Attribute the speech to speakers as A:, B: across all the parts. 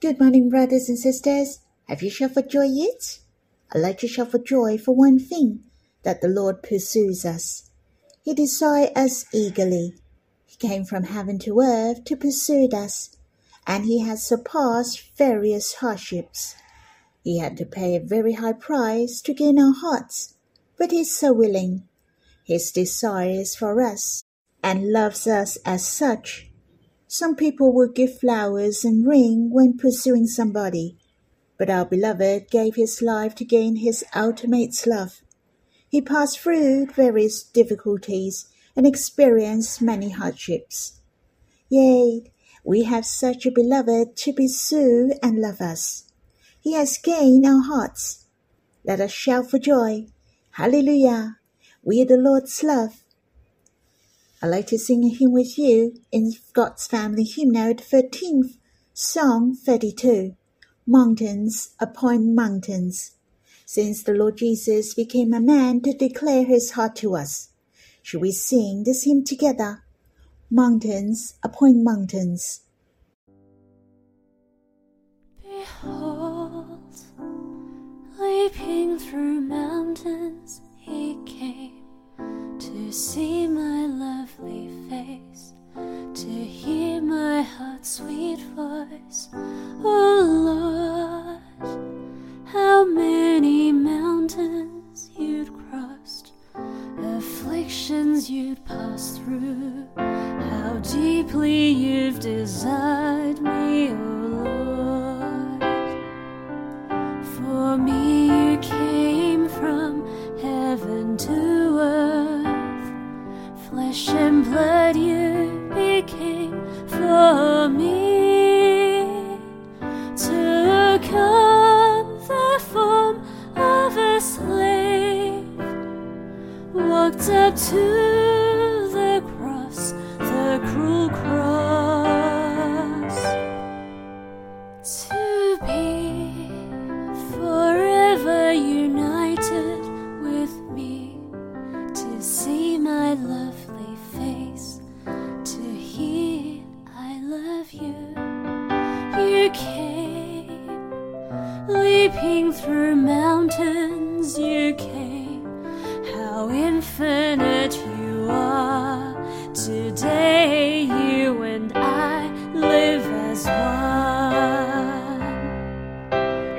A: Good morning, brothers and sisters. Have you shouted for joy yet? I'd like to shout for joy for one thing that the Lord pursues us. He desires us eagerly. He came from heaven to earth to pursue us, and he has surpassed various hardships. He had to pay a very high price to gain our hearts, but he's so willing. His desire is for us and loves us as such. Some people will give flowers and ring when pursuing somebody, but our beloved gave his life to gain his ultimate love. He passed through various difficulties and experienced many hardships. Yea, we have such a beloved to pursue and love us. He has gained our hearts. Let us shout for joy. Hallelujah! We are the Lord's love. I'd like to sing a hymn with you in God's Family Hymnal, the 13th, Song 32, Mountains upon Mountains. Since the Lord Jesus became a man to declare his heart to us, should we sing this hymn together? Mountains upon mountains.
B: Behold, leaping through mountains, he came to see my lovely face, to hear my heart's sweet voice. Oh Lord, how many mountains you'd crossed, afflictions you'd passed through, how deeply you've desired walked up to as one.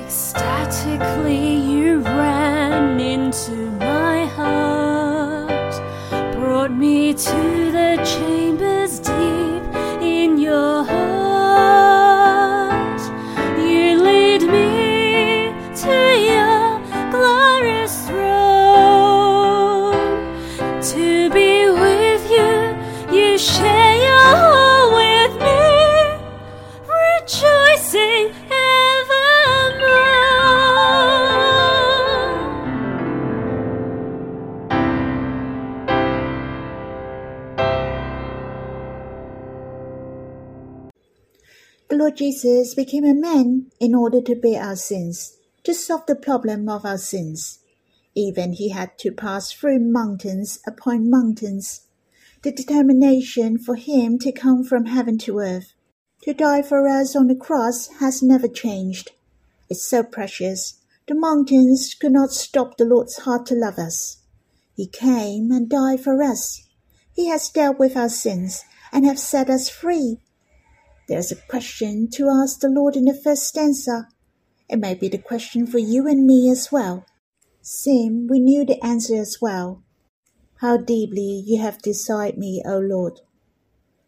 B: Ecstatically, you ran into my heart, brought me to the chambers
A: The Lord Jesus became a man in order to bear our sins, to solve the problem of our sins. Even he had to pass through mountains upon mountains. The determination for him to come from heaven to earth, to die for us on the cross, has never changed. It's so precious. The mountains could not stop the Lord's heart to love us. He came and died for us. He has dealt with our sins and have set us free. There's a question to ask the Lord in the first stanza. It may be the question for you and me as well. Sim, we knew the answer as well. How deeply you have desired me, O Lord.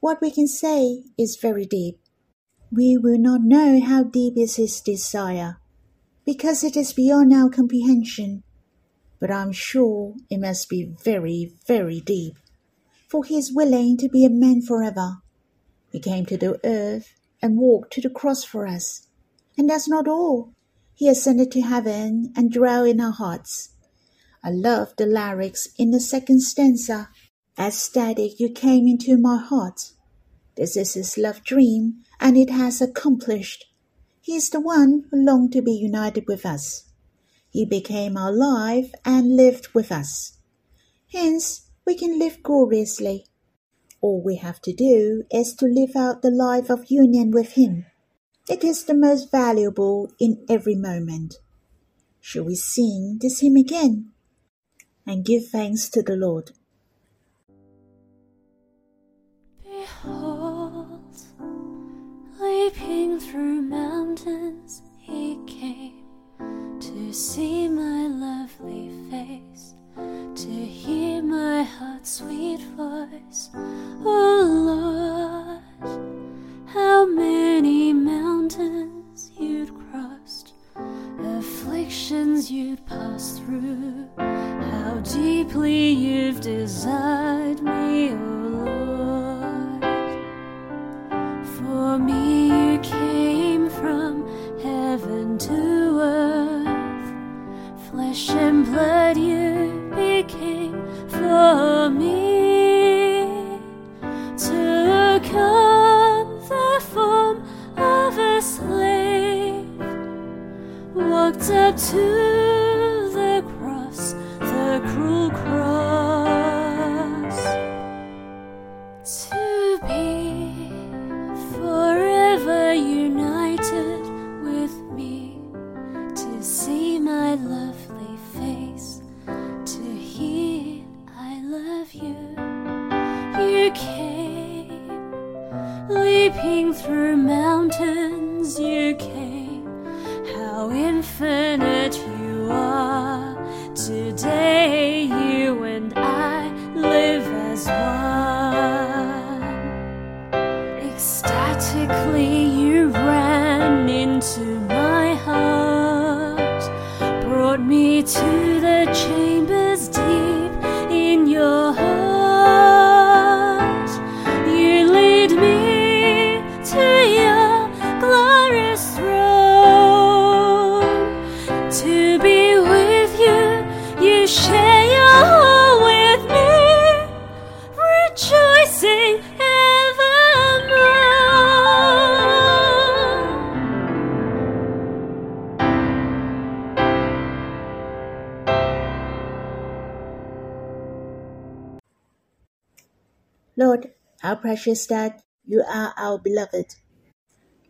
A: What we can say is very deep. We will not know how deep is his desire, because it is beyond our comprehension. But I'm sure it must be very, very deep, for he is willing to be a man forever. He came to the earth and walked to the cross for us. And that's not all. He ascended to heaven and dwelt in our hearts. I love the lyrics in the second stanza. Ecstatic, you came into my heart. This is his love dream, and it has accomplished. He is the one who longed to be united with us. He became our life and lived with us. Hence, we can live gloriously. All we have to do is to live out the life of union with Him. It is the most valuable in every moment. Shall we sing this hymn again and give thanks to the Lord?
B: Behold, leaping through mountains, he came to see my lovely face, to hear my heart's sweet voice. Oh Lord, how many mountains to
A: precious that you are our beloved.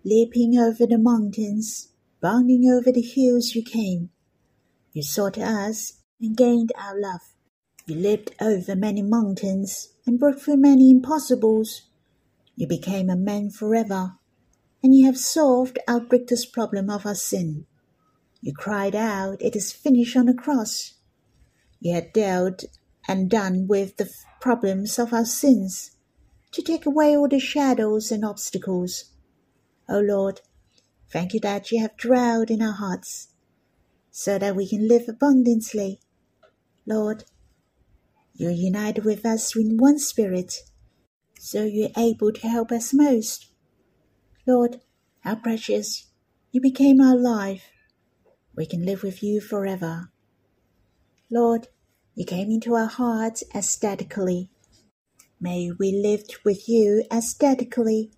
A: Leaping over the mountains, bounding over the hills you came. You sought us and gained our love. You leaped over many mountains and broke through many impossibles. You became a man forever, and you have solved our greatest problem of our sin. You cried out, It is finished on the cross. You had dealt and done with the problems of our sins to take away all the shadows and obstacles. O Lord, thank you that you have dwelled in our hearts so that we can live abundantly. Lord, you're united with us in one spirit, so you're able to help us most. Lord, how precious you became our life. We can live with you forever. Lord, you came into our hearts aesthetically. May we live with you aesthetically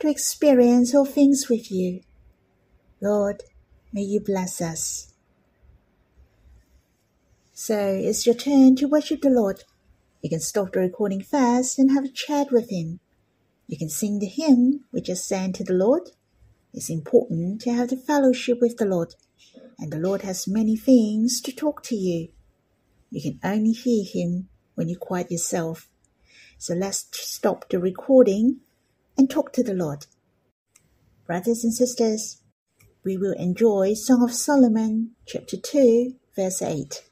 A: to experience all things with you. Lord, may you bless us. So it's your turn to worship the Lord. You can stop the recording fast and have a chat with Him. You can sing the hymn we just sang to the Lord. It's important to have the fellowship with the Lord, and the Lord has many things to talk to you. You can only hear Him when you quiet yourself. So let's stop the recording and talk to the Lord. Brothers and sisters, we will enjoy Song of Solomon, chapter 2, verse 8.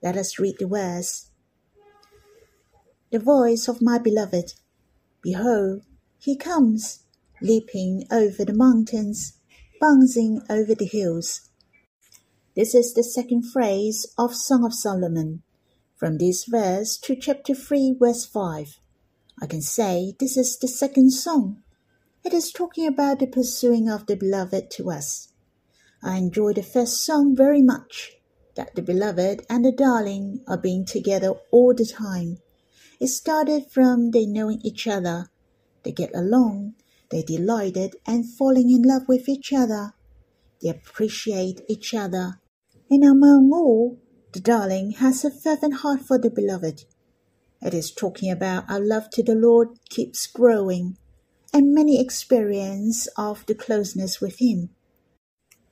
A: Let us read the verse. The voice of my beloved, behold, he comes, leaping over the mountains, bouncing over the hills. This is the second phrase of Song of Solomon. From this verse to chapter 3, verse 5. I can say this is the second song. It is talking about the pursuing of the beloved to us. I enjoy the first song very much, that the beloved and the darling are being together all the time. It started from they knowing each other, they get along, they delighted and falling in love with each other. They appreciate each other. And among all, the darling has a fervent heart for the beloved. It is talking about our love to the Lord keeps growing, and many experience of the closeness with him.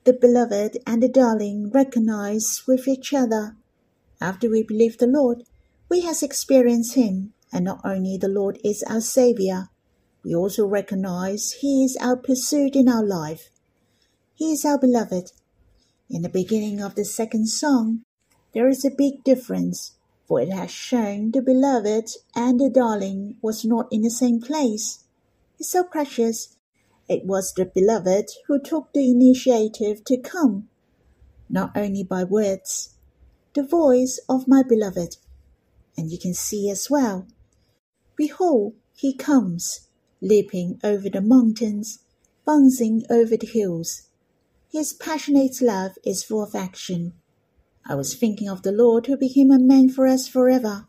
A: The beloved and the darling recognize with each other. After we believe the Lord, we has experienced him, and not only the Lord is our Savior, we also recognize he is our pursuit in our life. He is our beloved. In the beginning of the second song, there is a big difference, for it has shown the beloved and the darling was not in the same place. It's so precious. It was the beloved who took the initiative to come, not only by words, the voice of my beloved. And you can see as well. Behold, he comes, leaping over the mountains, bouncing over the hills. His passionate love is full of action. I was thinking of the Lord who became a man for us forever.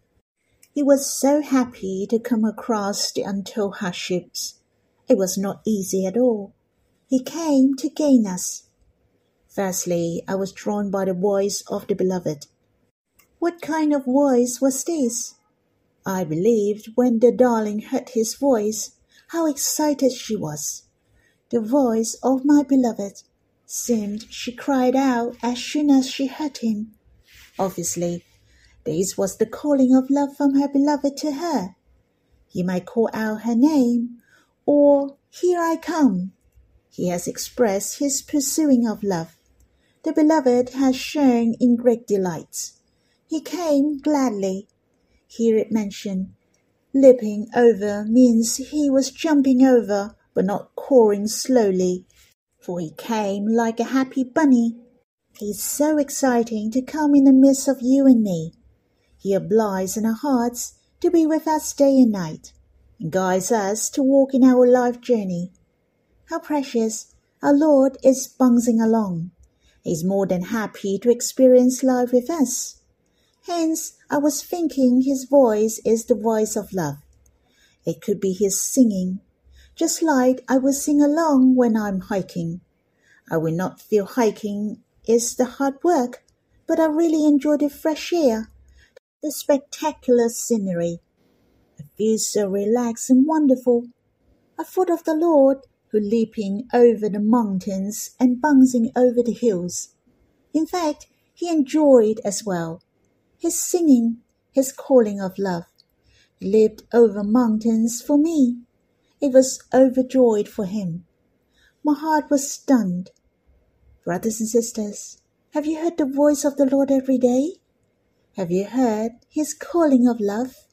A: He was so happy to come across the untold hardships. It was not easy at all. He came to gain us. Firstly, I was drawn by the voice of the beloved. What kind of voice was this? I believed when the darling heard his voice how excited she was. The voice of my beloved seemed she cried out as soon as she heard him. Obviously, this was the calling of love from her beloved to her. He might call out her name, or Here I come. He has expressed his pursuing of love. The beloved has shown in great delight. He came gladly. Here it mentioned, leaping over means he was jumping over, but not cawing slowly for he came like a happy bunny. He's so exciting to come in the midst of you and me. He obliges in our hearts to be with us day and night, and guides us to walk in our life journey. How precious our Lord is bouncing along. He's more than happy to experience life with us. Hence, I was thinking his voice is the voice of love. It could be his singing, just like I will sing along when I'm hiking. I will not feel hiking is the hard work, but I really enjoy the fresh air, the spectacular scenery. I feel so relaxed and wonderful. I thought of the Lord who leaping over the mountains and bouncing over the hills. In fact, he enjoyed as well his singing, his calling of love. He leaped over mountains for me it was overjoyed for him. My heart was stunned. Brothers and sisters, have you heard the voice of the Lord every day? Have you heard his calling of love?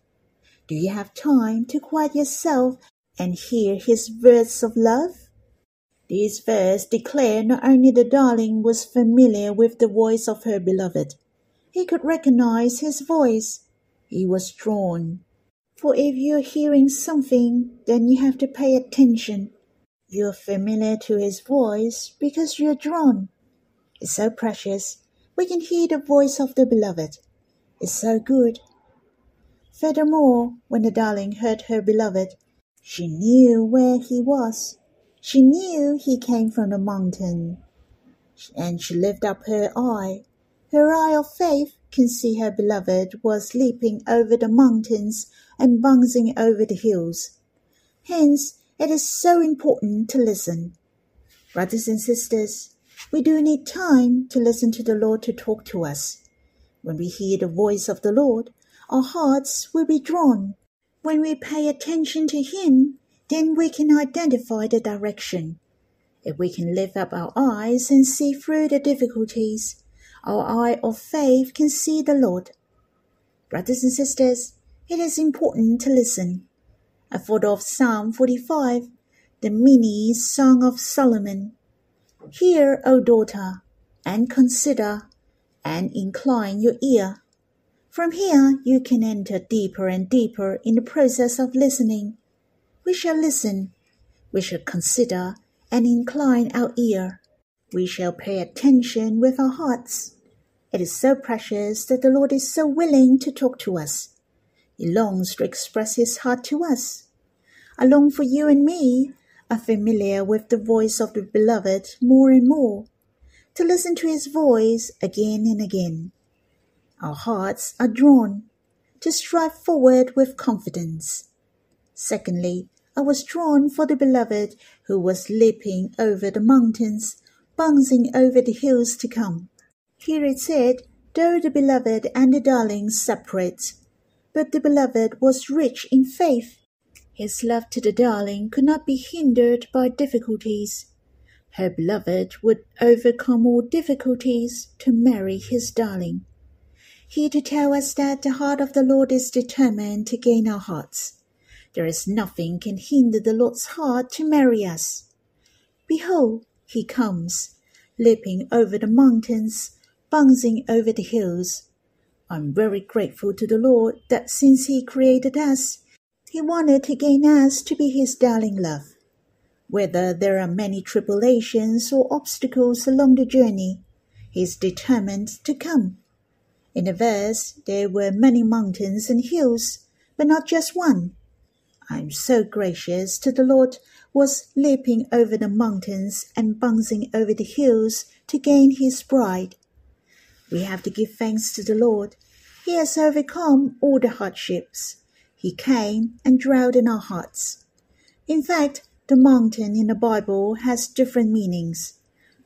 A: Do you have time to quiet yourself and hear his words of love? These verses declare not only the darling was familiar with the voice of her beloved, he could recognize his voice. He was drawn for if you're hearing something, then you have to pay attention. You're familiar to his voice because you're drawn. It's so precious. We can hear the voice of the beloved. It's so good. Furthermore, when the darling heard her beloved, she knew where he was. She knew he came from the mountain. And she lifted up her eye, her eye of faith, can see her beloved was leaping over the mountains and bouncing over the hills. Hence, it is so important to listen. Brothers and sisters, we do need time to listen to the Lord to talk to us. When we hear the voice of the Lord, our hearts will be drawn. When we pay attention to Him, then we can identify the direction. If we can lift up our eyes and see through the difficulties, our eye of faith can see the Lord. Brothers and sisters, it is important to listen. I thought of Psalm 45, the mini Song of Solomon. Hear, O daughter, and consider, and incline your ear. From here, you can enter deeper and deeper in the process of listening. We shall listen, we shall consider, and incline our ear we shall pay attention with our hearts. It is so precious that the Lord is so willing to talk to us. He longs to express his heart to us. I long for you and me, are familiar with the voice of the beloved more and more, to listen to his voice again and again. Our hearts are drawn to strive forward with confidence. Secondly, I was drawn for the beloved who was leaping over the mountains, bouncing over the hills to come. Here it said, though the beloved and the darling separate, but the beloved was rich in faith. His love to the darling could not be hindered by difficulties. Her beloved would overcome all difficulties to marry his darling. He to tell us that the heart of the Lord is determined to gain our hearts. There is nothing can hinder the Lord's heart to marry us. Behold, he comes, leaping over the mountains, bouncing over the hills. I'm very grateful to the Lord that since he created us, he wanted to gain us to be his darling love. Whether there are many tribulations or obstacles along the journey, he is determined to come. In the verse, there were many mountains and hills, but not just one. I'm so gracious to the Lord was leaping over the mountains and bouncing over the hills to gain his bride. We have to give thanks to the Lord. He has overcome all the hardships. He came and dwelt in our hearts. In fact, the mountain in the Bible has different meanings.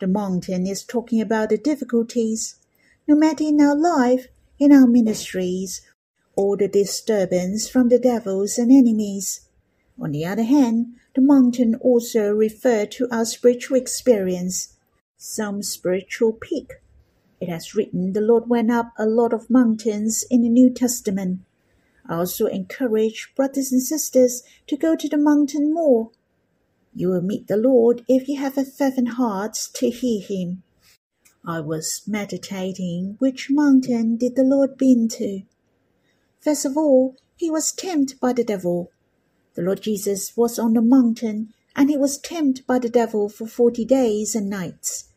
A: The mountain is talking about the difficulties, no matter in our life, in our ministries, or the disturbance from the devils and enemies. On the other hand, the mountain also referred to our spiritual experience, some spiritual peak. It has written the Lord went up a lot of mountains in the New Testament. I also encourage brothers and sisters to go to the mountain more. You will meet the Lord if you have a fervent heart to hear him. I was meditating which mountain did the Lord been to. First of all, he was tempted by the devil. The Lord Jesus was on the mountain and he was tempted by the devil for forty days and nights.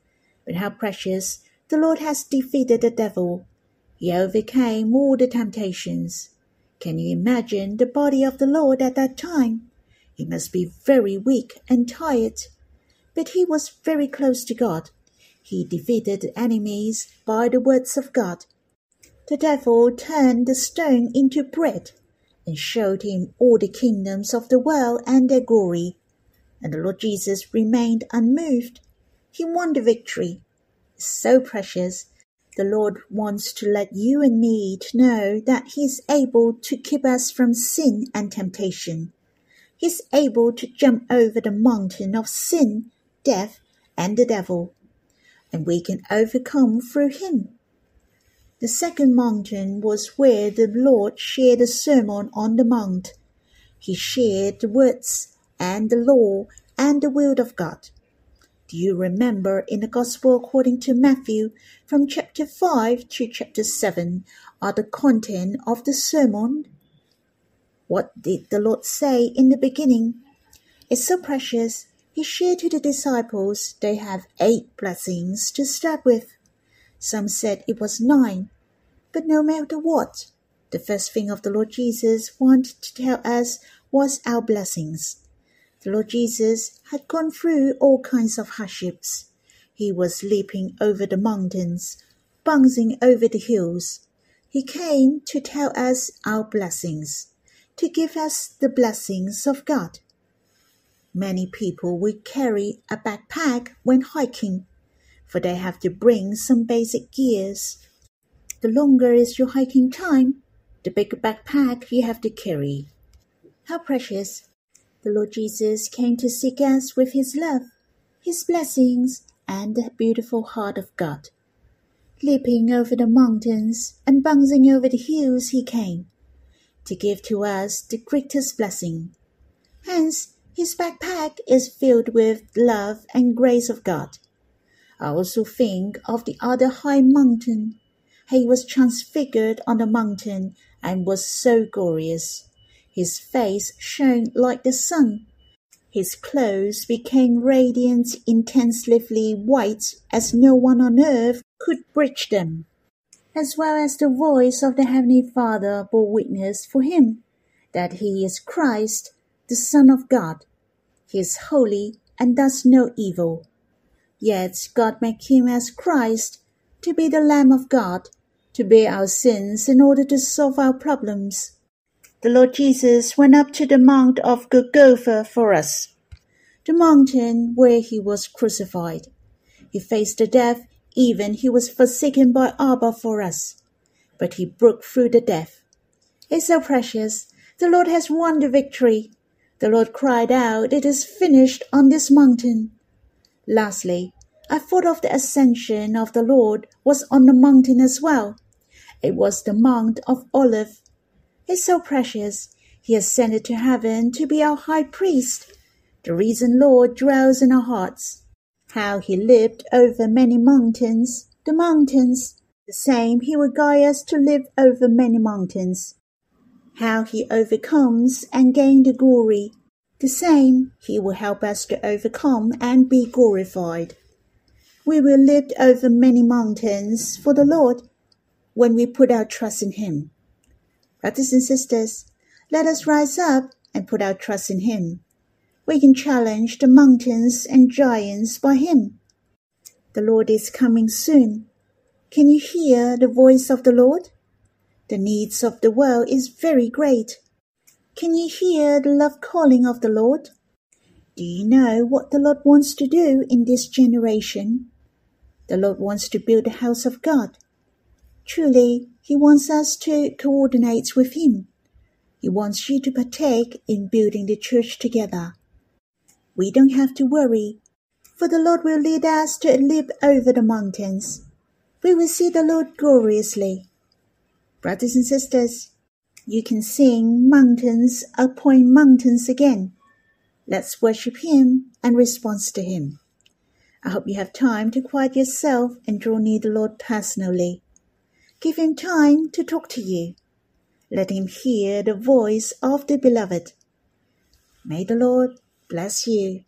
A: But how precious the Lord has defeated the devil. He overcame all the temptations. Can you imagine the body of the Lord at that time? He must be very weak and tired. But he was very close to God he defeated the enemies by the words of God. The devil turned the stone into bread and showed him all the kingdoms of the world and their glory. And the Lord Jesus remained unmoved. He won the victory. It's so precious. The Lord wants to let you and me to know that He is able to keep us from sin and temptation. He's able to jump over the mountain of sin, death, and the devil and we can overcome through him. The second mountain was where the Lord shared the Sermon on the Mount. He shared the words and the law and the will of God. Do you remember in the Gospel according to Matthew, from chapter 5 to chapter 7 are the content of the sermon? What did the Lord say in the beginning? It's so precious he shared to the disciples they have eight blessings to start with. Some said it was nine, but no matter what, the first thing of the Lord Jesus wanted to tell us was our blessings. The Lord Jesus had gone through all kinds of hardships. He was leaping over the mountains, bouncing over the hills. He came to tell us our blessings, to give us the blessings of God. Many people will carry a backpack when hiking, for they have to bring some basic gears. The longer is your hiking time, the bigger backpack you have to carry. How precious! The Lord Jesus came to seek us with his love, his blessings, and the beautiful heart of God. Leaping over the mountains and bouncing over the hills, he came to give to us the greatest blessing. Hence, his backpack is filled with love and grace of God. I also think of the other high mountain. He was transfigured on the mountain and was so glorious. His face shone like the sun. His clothes became radiant, intensely white, as no one on earth could breach them. As well as the voice of the Heavenly Father bore witness for him that he is Christ, the Son of God. He is holy and does no evil. Yet God made him as Christ to be the Lamb of God, to bear our sins in order to solve our problems. the Lord Jesus went up to the Mount of Golgotha for us, the mountain where he was crucified. He faced the death, even he was forsaken by Abba for us, but he broke through the death. It's so precious. The Lord has won the victory. The Lord cried out, It is finished on this mountain. Lastly, I thought of the ascension of the Lord was on the mountain as well. It was the Mount of Olive. It's so precious. He ascended to heaven to be our high priest. The risen Lord dwells in our hearts. How he lived over many mountains, the mountains. The same he will guide us to live over many mountains. How he overcomes and gain the glory. The same he will help us to overcome and be glorified. We will live over many mountains for the Lord when we put our trust in Him. Brothers and sisters, let us rise up and put our trust in Him. We can challenge the mountains and giants by Him. The Lord is coming soon. Can you hear the voice of the Lord? The needs of the world is very great. Can you hear the love calling of the Lord? Do you know what the Lord wants to do in this generation? The Lord wants to build the house of God. Truly, He wants us to coordinate with Him. He wants you to partake in building the church together. We don't have to worry, for the Lord will lead us to leap over the mountains. We will see the Lord gloriously. Brothers and sisters, you can sing mountains upon mountains again. Let's worship Him and respond to Him. I hope you have time to quiet yourself and draw near the Lord personally. Give Him time to talk to you. Let Him hear the voice of the Beloved. May the Lord bless you.